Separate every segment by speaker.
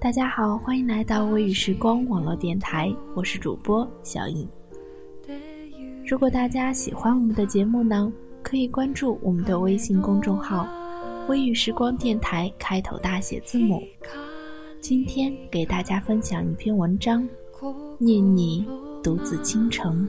Speaker 1: 大家好，欢迎来到微雨时光网络电台，我是主播小颖。如果大家喜欢我们的节目呢，可以关注我们的微信公众号“微雨时光电台”，开头大写字母。今天给大家分享一篇文章，《念你独自倾城》。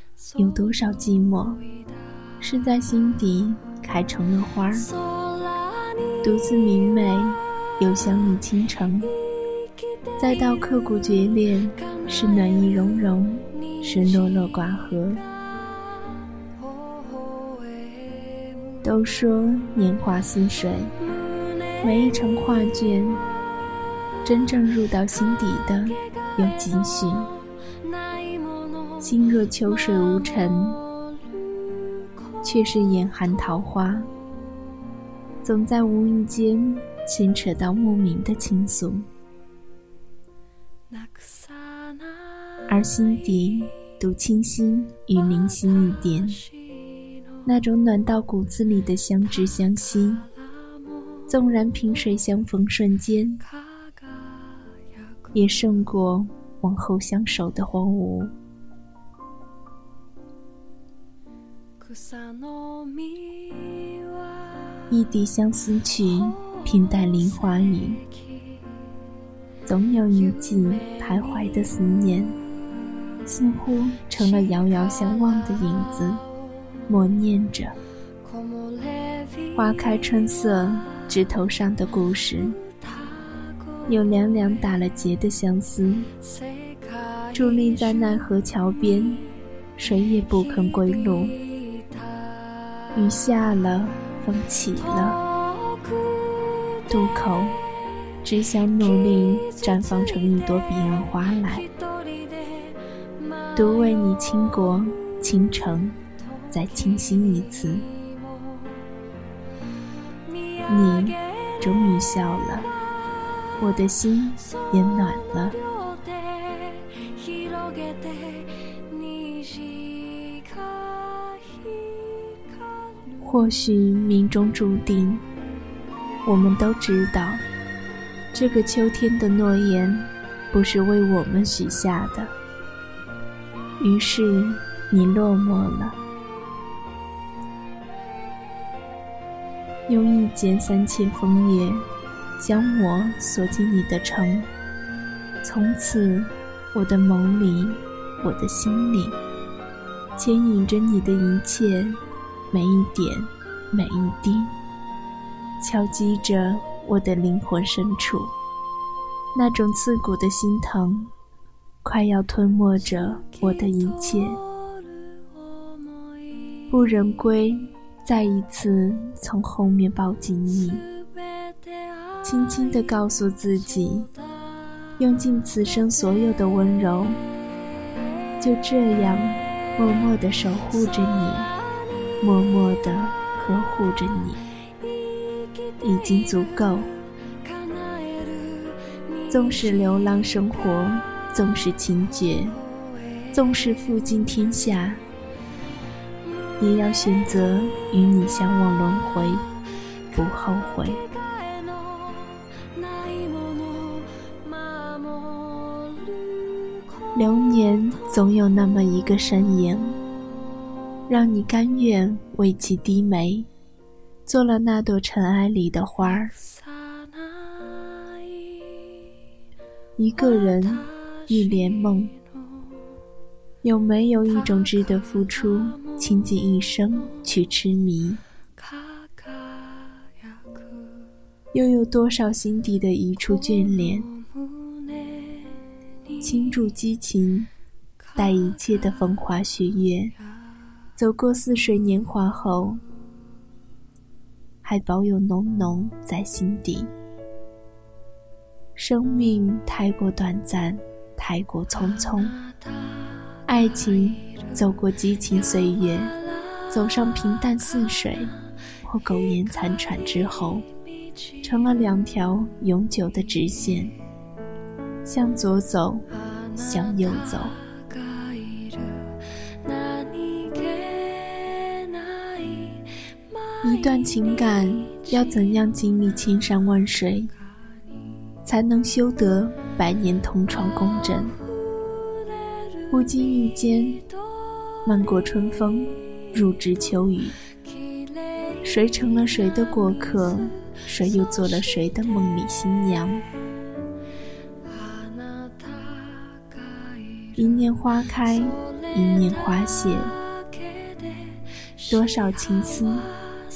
Speaker 1: 有多少寂寞是在心底开成了花儿，独自明媚，又相遇倾城。再到刻骨决裂，是暖意融融，是落落寡合。都说年华似水，每一程画卷，真正入到心底的有几许？心若秋水无尘，却是眼含桃花，总在无意间牵扯到莫名的情愫。而心底独清新与灵犀一点，那种暖到骨子里的相知相惜，纵然萍水相逢瞬间，也胜过往后相守的荒芜。一笛相思曲，平淡梨花雨。总有一季徘徊的思念，似乎成了遥遥相望的影子，默念着。花开春色，枝头上的故事，有两两打了结的相思，伫立在奈何桥边，谁也不肯归路。雨下了，风起了，渡口。只想努力绽放成一朵彼岸花来，独为你倾国倾城，再倾心一次。你终于笑了，我的心也暖了。或许命中注定，我们都知道。这个秋天的诺言，不是为我们许下的。于是你落寞了，用一剪三千枫叶，将我锁进你的城。从此，我的梦里，我的心里，牵引着你的一切，每一点，每一滴，敲击着。我的灵魂深处，那种刺骨的心疼，快要吞没着我的一切。不忍归，再一次从后面抱紧你，轻轻地告诉自己，用尽此生所有的温柔，就这样默默地守护着你，默默地呵护着你，已经足够。纵使流浪生活，纵使情绝，纵使负尽天下，也要选择与你相望轮回，不后悔。流年总有那么一个身影。让你甘愿为其低眉，做了那朵尘埃里的花儿。一个人，一帘梦，有没有一种值得付出、倾尽一生去痴迷？又有多少心底的一处眷恋？倾注激情，待一切的风花雪月走过似水年华后，还保有浓浓在心底。生命太过短暂，太过匆匆。爱情走过激情岁月，走上平淡似水或苟延残喘之后，成了两条永久的直线。向左走，向右走。一段情感要怎样经历千山万水，才能修得百年同床共枕？不经意间，漫过春风，入枝秋雨。谁成了谁的过客？谁又做了谁的梦里新娘？一念花开，一念花谢。多少情思，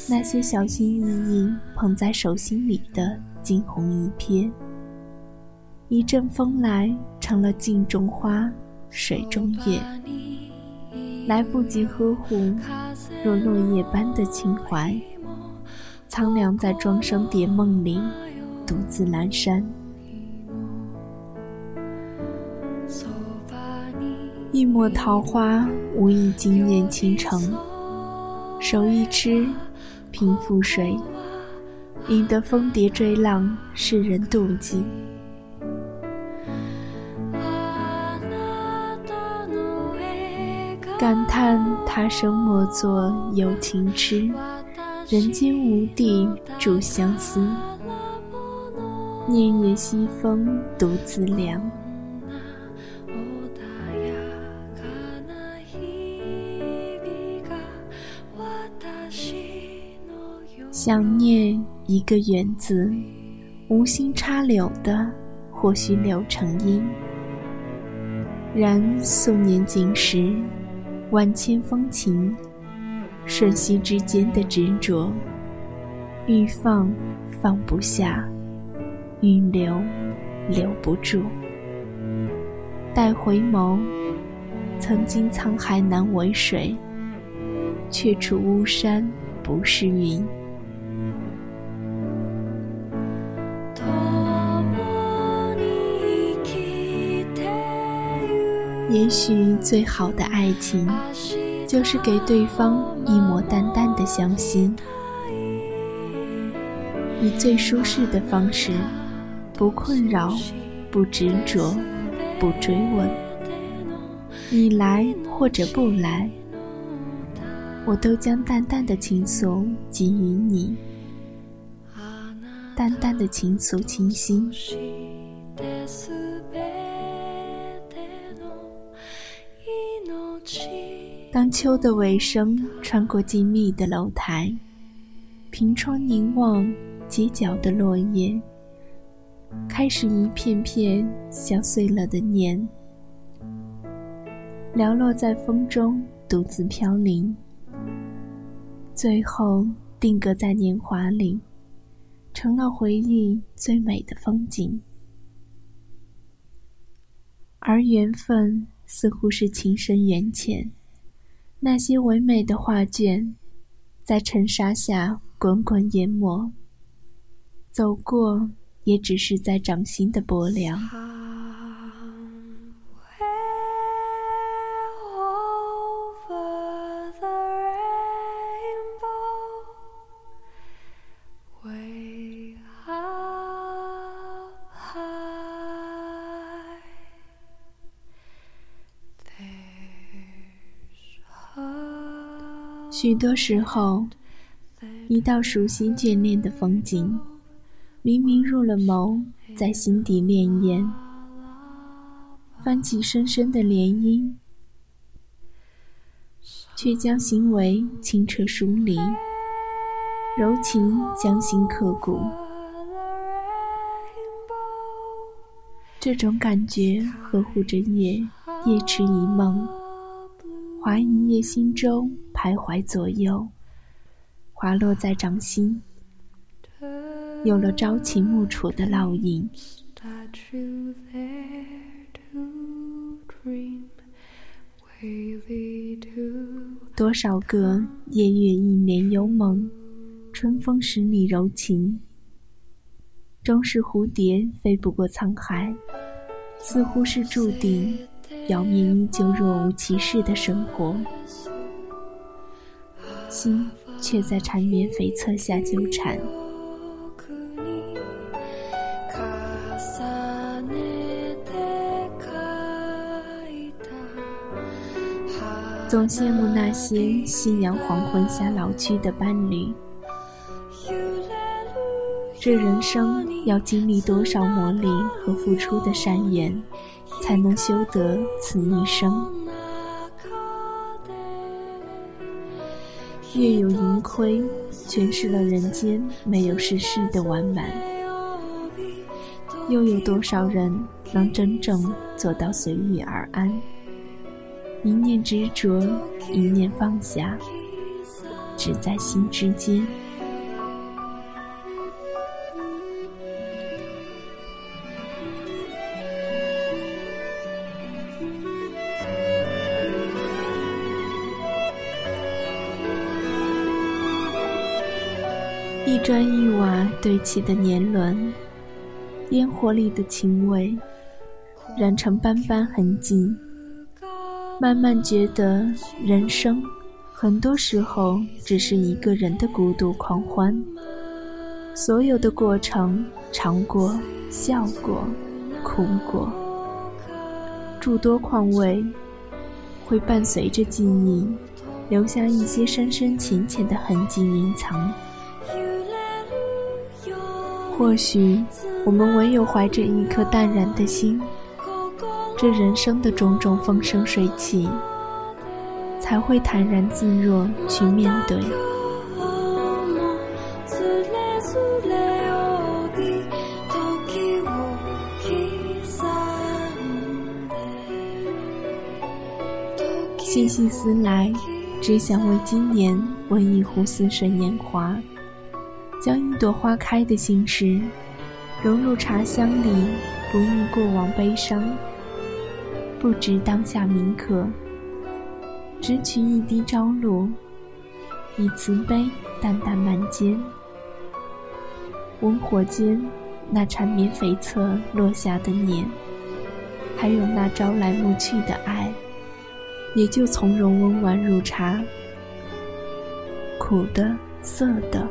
Speaker 1: 那些小心翼翼捧在手心里的惊鸿一瞥。一阵风来，成了镜中花，水中月。来不及呵护，若落叶般的情怀，苍凉在庄生蝶梦里，独自阑珊。一抹桃花，无意惊艳倾城；手一痴，平覆水，引得蜂蝶追浪，世人妒忌。感叹他生莫作有情痴，人间无地主相思。念念西风独自凉。想念一个缘字，无心插柳的，或许柳成荫。然素年锦时，万千风情，瞬息之间的执着，欲放放不下，欲留留不住。待回眸，曾经沧海难为水，却处巫山不是云。也许最好的爱情，就是给对方一抹淡淡的相信，以最舒适的方式，不困扰，不执着，不追问。你来或者不来，我都将淡淡的情愫给予你，淡淡的情愫，清新。当秋的尾声穿过静谧的楼台，凭窗凝望街角的落叶，开始一片片像碎了的念，寥落在风中，独自飘零，最后定格在年华里，成了回忆最美的风景。而缘分似乎是情深缘浅。那些唯美的画卷，在尘沙下滚滚淹没。走过，也只是在掌心的薄凉。许多时候，一道熟悉眷恋的风景，明明入了眸，在心底潋滟，泛起深深的涟漪，却将行为清澈疏离，柔情将心刻骨。这种感觉呵护着夜，夜痴一梦，划一叶轻舟，徘徊左右，滑落在掌心，有了朝秦暮楚的烙印。多少个夜月一帘幽梦，春风十里柔情。终是蝴蝶飞不过沧海，似乎是注定，表面依旧若无其事的生活，心却在缠绵悱恻下纠缠。总羡慕那些夕阳黄昏下老去的伴侣。这人生要经历多少磨砺和付出的善缘，才能修得此一生？月有盈亏，诠释了人间没有世事的完满。又有多少人能真正做到随遇而安？一念执着，一念放下，只在心之间。砖一瓦堆砌的年轮，烟火里的情味，染成斑斑痕迹。慢慢觉得，人生很多时候只是一个人的孤独狂欢。所有的过程，尝过、笑过、哭过，诸多况味，会伴随着记忆，留下一些深深浅浅的痕迹隐藏。或许，我们唯有怀着一颗淡然的心，这人生的种种风生水起，才会坦然自若去面对。细细思来，只想为今年温一壶似水年华。将一朵花开的心事融入茶香里，不忆过往悲伤，不知当下铭刻，只取一滴朝露，以慈悲淡淡满间。温火间那缠绵悱恻落下的念，还有那朝来暮去的爱，也就从容温婉入茶，苦的涩的。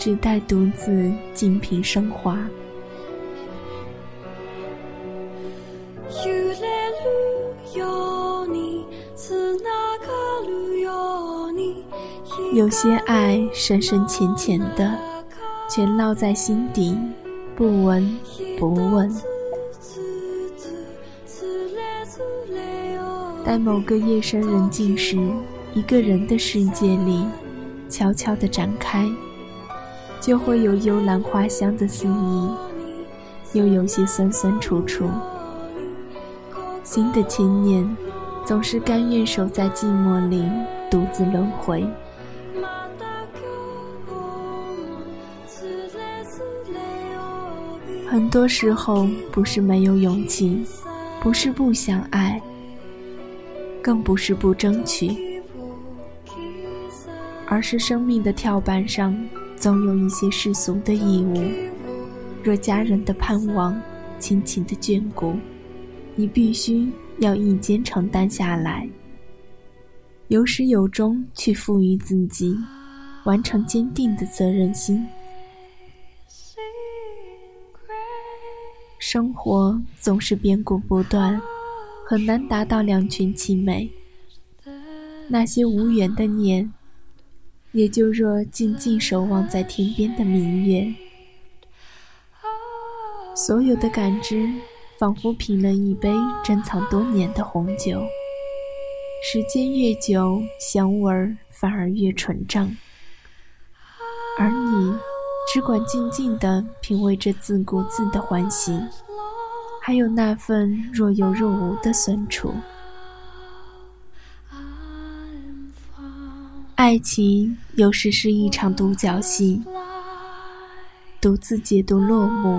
Speaker 1: 只待独自静品升华。有些爱深深浅浅的，全烙在心底，不闻不问。待某个夜深人静时，一个人的世界里，悄悄地展开。就会有幽兰花香的肆意，又有些酸酸楚楚。新的千年，总是甘愿守在寂寞里，独自轮回。很多时候，不是没有勇气，不是不想爱，更不是不争取，而是生命的跳板上。总有一些世俗的义务，若家人的盼望、亲情的眷顾，你必须要一肩承担下来，有始有终去赋予自己，完成坚定的责任心。生活总是变故不断，很难达到两全其美。那些无缘的念。也就若静静守望在天边的明月，所有的感知仿佛品了一杯珍藏多年的红酒。时间越久，香味儿反而越纯正，而你只管静静地品味着自顾自的欢喜，还有那份若有若无的酸楚。爱情有时是一场独角戏，独自解读落幕，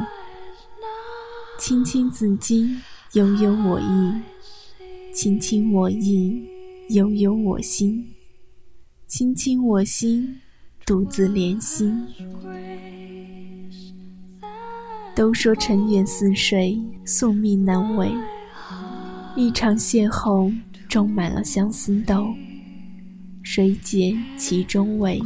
Speaker 1: 卿卿子衿，悠悠我意，卿卿我意。悠悠我心，卿卿我心，独自怜惜。都说尘缘似水，宿命难违。一场邂逅，种满了相思豆，谁解其中味？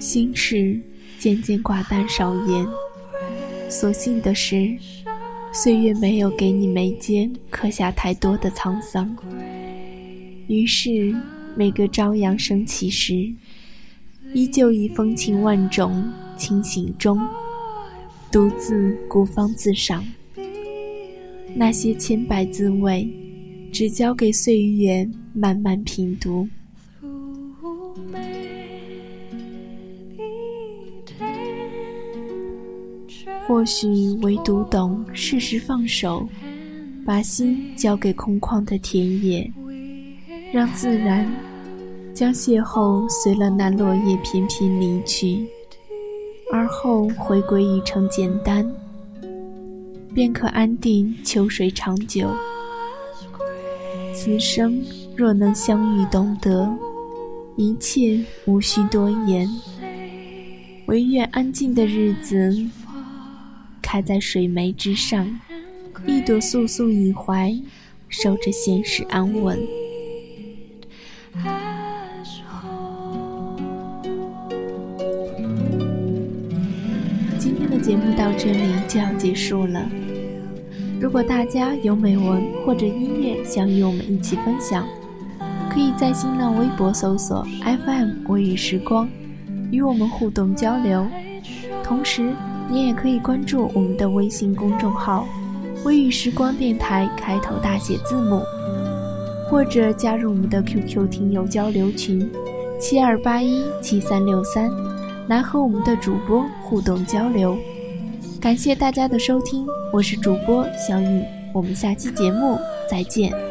Speaker 1: 心事。渐渐寡淡少言，所幸的是，岁月没有给你眉间刻下太多的沧桑。于是，每个朝阳升起时，依旧以风情万种清醒中，独自孤芳自赏。那些千百滋味，只交给岁月慢慢品读。或许唯独懂适时放手，把心交给空旷的田野，让自然将邂逅随了那落叶翩翩离去，而后回归一程简单，便可安定秋水长久。此生若能相遇懂得，一切无需多言，唯愿安静的日子。开在水湄之上，一朵素素以怀，守着现实安稳。今天的节目到这里就要结束了。如果大家有美文或者音乐想与我们一起分享，可以在新浪微博搜索 FM 微雨时光，与我们互动交流。同时，你也可以关注我们的微信公众号“微雨时光电台”，开头大写字母，或者加入我们的 QQ 听友交流群七二八一七三六三，来和我们的主播互动交流。感谢大家的收听，我是主播小雨，我们下期节目再见。